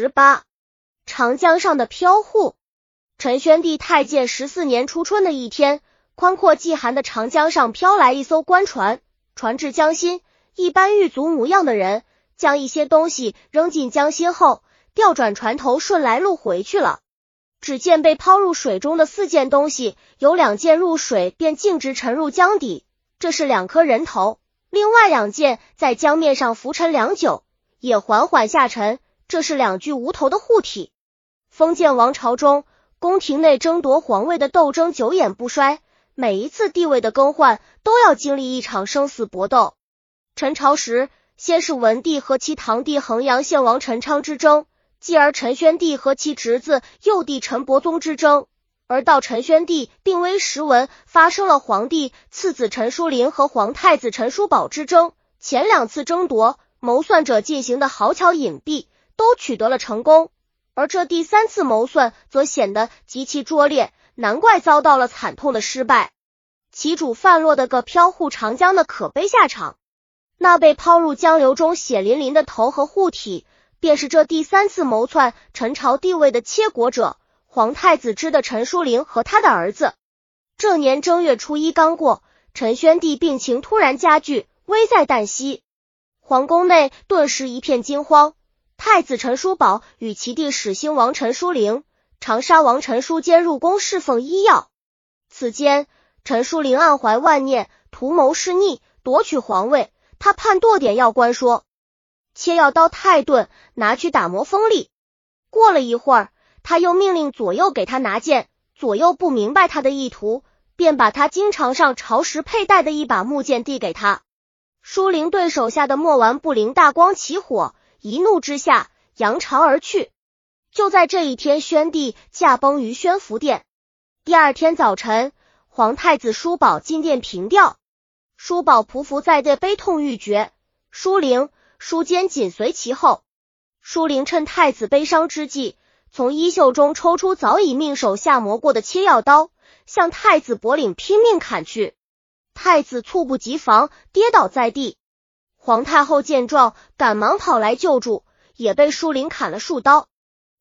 十八，长江上的飘户。陈宣帝太建十四年初春的一天，宽阔寂寒的长江上飘来一艘官船，船至江心，一班狱卒模样的人将一些东西扔进江心后，调转船头顺来路回去了。只见被抛入水中的四件东西，有两件入水便径直沉入江底，这是两颗人头；另外两件在江面上浮沉良久，也缓缓下沉，这是两具无头的护体。封建王朝中。宫廷内争夺皇位的斗争久演不衰，每一次地位的更换都要经历一场生死搏斗。陈朝时，先是文帝和其堂弟衡阳献王陈昌之争，继而陈宣帝和其侄子幼帝陈伯宗之争，而到陈宣帝病危时，文发生了皇帝次子陈叔陵和皇太子陈叔宝之争。前两次争夺，谋算者进行的豪巧隐蔽，都取得了成功。而这第三次谋算则显得极其拙劣，难怪遭到了惨痛的失败。其主范落的个飘忽长江的可悲下场，那被抛入江流中血淋淋的头和护体，便是这第三次谋篡陈朝地位的切国者皇太子之的陈叔陵和他的儿子。这年正月初一刚过，陈宣帝病情突然加剧，危在旦夕，皇宫内顿时一片惊慌。太子陈叔宝与其弟始兴王陈叔陵、长沙王陈叔坚入宫侍奉医药。此间，陈叔陵暗怀万念，图谋弑逆，夺取皇位。他判剁点药官说：“切药刀太钝，拿去打磨锋利。”过了一会儿，他又命令左右给他拿剑。左右不明白他的意图，便把他经常上朝时佩戴的一把木剑递给他。舒陵对手下的墨丸不灵大光起火。一怒之下，扬长而去。就在这一天，宣帝驾崩于宣福殿。第二天早晨，皇太子叔宝进殿凭吊，叔宝匍匐在地，悲痛欲绝。舒灵、舒坚紧随其后。舒灵趁太子悲伤之际，从衣袖中抽出早已命手下磨过的切药刀，向太子脖领拼命砍去。太子猝不及防，跌倒在地。皇太后见状，赶忙跑来救助，也被舒陵砍了数刀。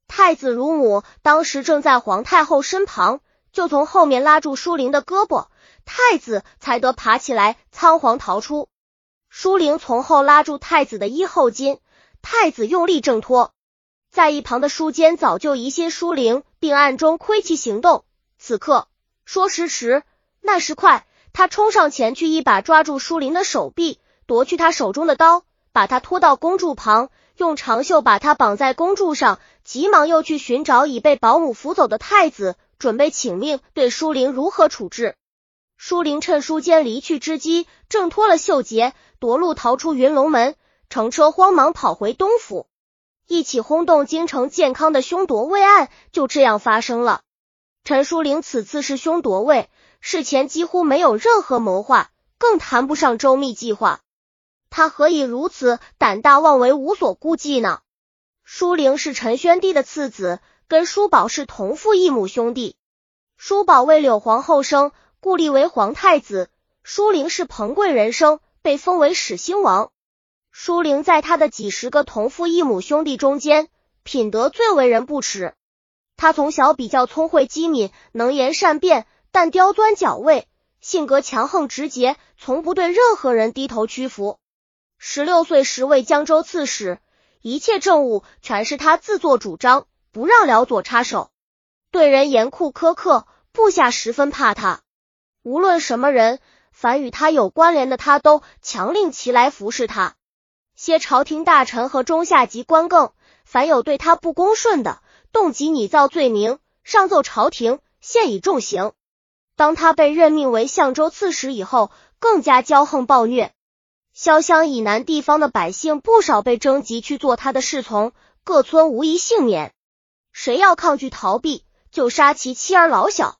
太子乳母当时正在皇太后身旁，就从后面拉住舒陵的胳膊，太子才得爬起来，仓皇逃出。舒陵从后拉住太子的衣后襟，太子用力挣脱。在一旁的舒坚早就疑心舒陵，并暗中窥其行动。此刻说时迟，那时快，他冲上前去，一把抓住舒陵的手臂。夺去他手中的刀，把他拖到公柱旁，用长袖把他绑在公柱上，急忙又去寻找已被保姆扶走的太子，准备请命对舒陵如何处置。舒陵趁舒坚离去之机，挣脱了袖结，夺路逃出云龙门，乘车慌忙跑回东府。一起轰动京城健康的凶夺位案就这样发生了。陈淑玲此次是凶夺位，事前几乎没有任何谋划，更谈不上周密计划。他何以如此胆大妄为、无所顾忌呢？舒灵是陈宣帝的次子，跟舒宝是同父异母兄弟。舒宝为柳皇后生，故立为皇太子；舒灵是彭贵人生，被封为始兴王。舒灵在他的几十个同父异母兄弟中间，品德最为人不齿。他从小比较聪慧机敏，能言善辩，但刁钻狡魏，性格强横直接，从不对任何人低头屈服。十六岁时为江州刺史，一切政务全是他自作主张，不让辽左插手。对人严酷苛刻，部下十分怕他。无论什么人，凡与他有关联的，他都强令其来服侍他。些朝廷大臣和中下级官更，凡有对他不恭顺的，动即拟造罪名，上奏朝廷，现以重刑。当他被任命为相州刺史以后，更加骄横暴虐。潇湘以南地方的百姓不少被征集去做他的侍从，各村无一幸免。谁要抗拒逃避，就杀其妻儿老小。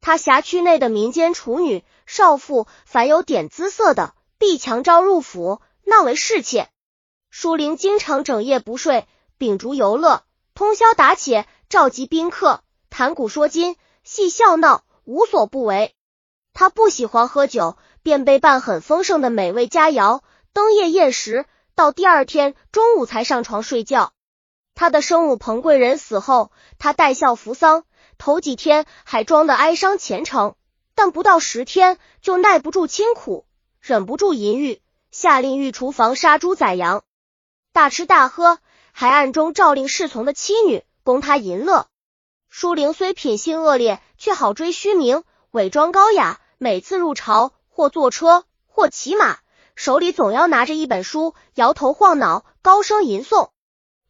他辖区内的民间处女、少妇，凡有点姿色的，必强招入府，纳为侍妾。舒陵经常整夜不睡，秉烛游乐，通宵打且，召集宾客，谈古说今，戏笑闹，无所不为。他不喜欢喝酒。便被办很丰盛的美味佳肴，登夜宴食，到第二天中午才上床睡觉。他的生母彭贵人死后，他带孝扶丧，头几天还装的哀伤虔诚，但不到十天就耐不住清苦，忍不住淫欲，下令御厨房杀猪宰羊，大吃大喝，还暗中诏令侍从的妻女供他淫乐。舒灵虽品性恶劣，却好追虚名，伪装高雅，每次入朝或坐车或骑马，手里总要拿着一本书，摇头晃脑，高声吟诵。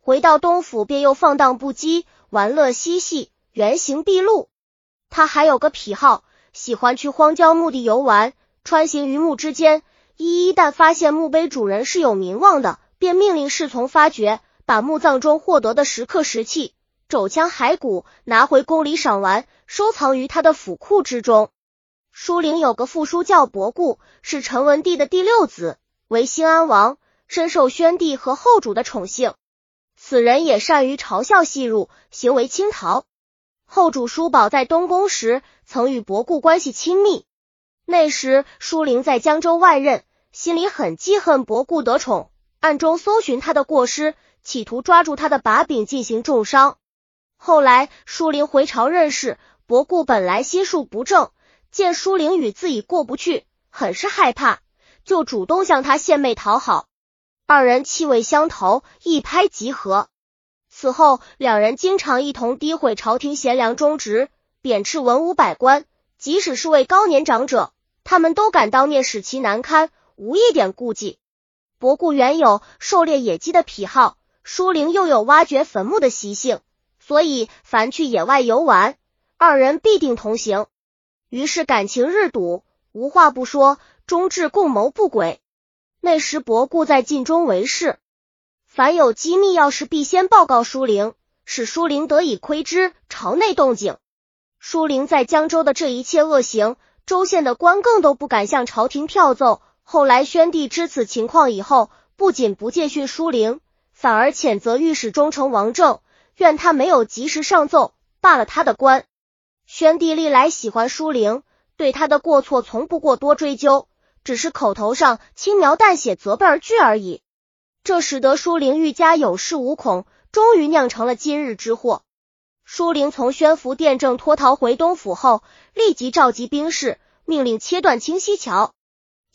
回到东府，便又放荡不羁，玩乐嬉戏，原形毕露。他还有个癖好，喜欢去荒郊墓地游玩，穿行于墓之间。一一旦发现墓碑主人是有名望的，便命令侍从发掘，把墓葬中获得的石刻、石器、肘枪、骸骨拿回宫里赏玩，收藏于他的府库之中。舒陵有个父叔叫伯固，是陈文帝的第六子，为兴安王，深受宣帝和后主的宠幸。此人也善于嘲笑戏入，行为清逃。后主叔宝在东宫时，曾与伯固关系亲密。那时舒陵在江州外任，心里很记恨伯固得宠，暗中搜寻他的过失，企图抓住他的把柄进行重伤。后来舒陵回朝任事，伯固本来心术不正，见舒陵与自己过不去，很是害怕，就主动向他献媚讨好。二人气味相投，一拍即合。此后，两人经常一同诋毁朝廷贤良忠直，贬斥文武百官。即使是位高年长者，他们都敢当面使其难堪，无一点顾忌。博固原有狩猎野鸡的癖好，舒灵又有挖掘坟墓的习性，所以凡去野外游玩，二人必定同行。于是感情日笃，无话不说，终至共谋不轨。那时，伯固在晋中为事，凡有机密要事，必先报告舒灵，使舒灵得以窥知朝内动静。舒灵在江州的这一切恶行，州县的官更都不敢向朝廷跳奏。后来，宣帝知此情况以后，不仅不戒训舒灵，反而谴责御史中丞王政，怨他没有及时上奏，罢了他的官。宣帝历来喜欢舒灵，对他的过错从不过多追究。只是口头上轻描淡写责备而句而已，这使得舒灵愈加有恃无恐，终于酿成了今日之祸。舒灵从宣福殿正脱逃回东府后，立即召集兵士，命令切断清溪桥，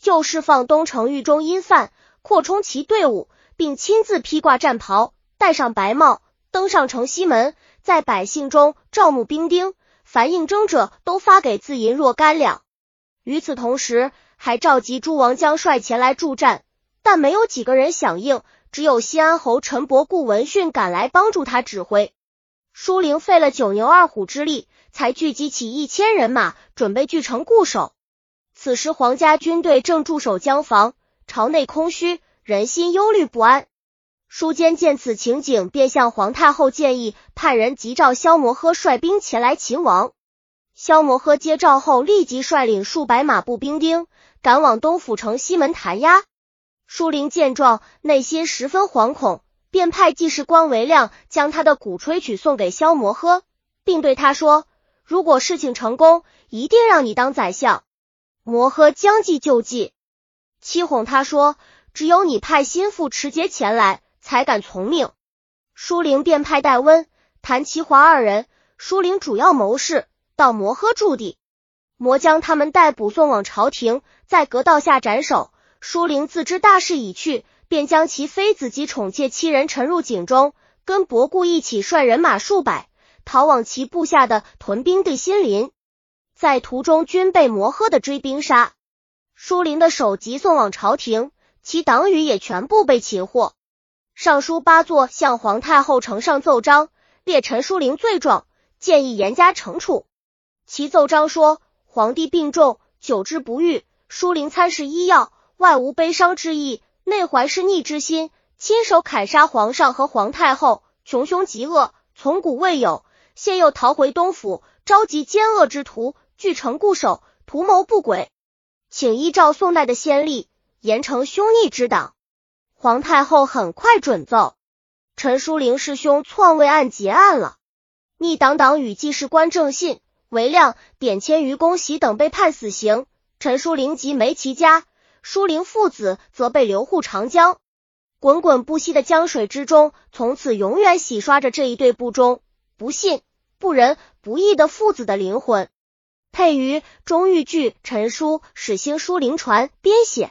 又释放东城狱中阴犯，扩充其队伍，并亲自披挂战袍，戴上白帽，登上城西门，在百姓中招募兵丁，凡应征者都发给自银若干两。与此同时，还召集诸王将帅前来助战，但没有几个人响应。只有西安侯陈伯固闻讯赶来帮助他指挥。舒灵费了九牛二虎之力，才聚集起一千人马，准备据城固守。此时皇家军队正驻守江防，朝内空虚，人心忧虑不安。舒坚见此情景，便向皇太后建议派人急召萧摩诃率兵前来擒王。萧摩诃接诏后，立即率领数百马步兵丁。赶往东府城西门弹压，舒灵见状，内心十分惶恐，便派记事官韦亮将他的鼓吹曲送给萧摩诃，并对他说：“如果事情成功，一定让你当宰相。”摩诃将计就计，欺哄他说：“只有你派心腹持节前来，才敢从命。”舒灵便派戴温、谭其华二人，舒灵主要谋士，到摩诃驻地。摩将他们逮捕，送往朝廷，在阁道下斩首。舒灵自知大势已去，便将其妃子及宠妾七人沉入井中，跟伯固一起率人马数百，逃往其部下的屯兵地新林。在途中，均被摩诃的追兵杀。舒灵的首级送往朝廷，其党羽也全部被擒获。尚书八座向皇太后呈上奏章，列陈舒灵罪状，建议严加惩处。其奏章说。皇帝病重，久治不愈。舒灵参事医药，外无悲伤之意，内怀是逆之心，亲手砍杀皇上和皇太后，穷凶极恶，从古未有。现又逃回东府，召集奸恶之徒，据城固守，图谋不轨，请依照宋代的先例，严惩凶逆之党。皇太后很快准奏，陈淑灵师兄篡位案结案了，逆党党与记事官正信。韦亮、典签于恭喜等被判死刑，陈淑玲及梅其家、淑玲父子则被流户长江。滚滚不息的江水之中，从此永远洗刷着这一对不忠、不信、不仁、不义的父子的灵魂。配于钟玉剧陈书史星书灵传编写。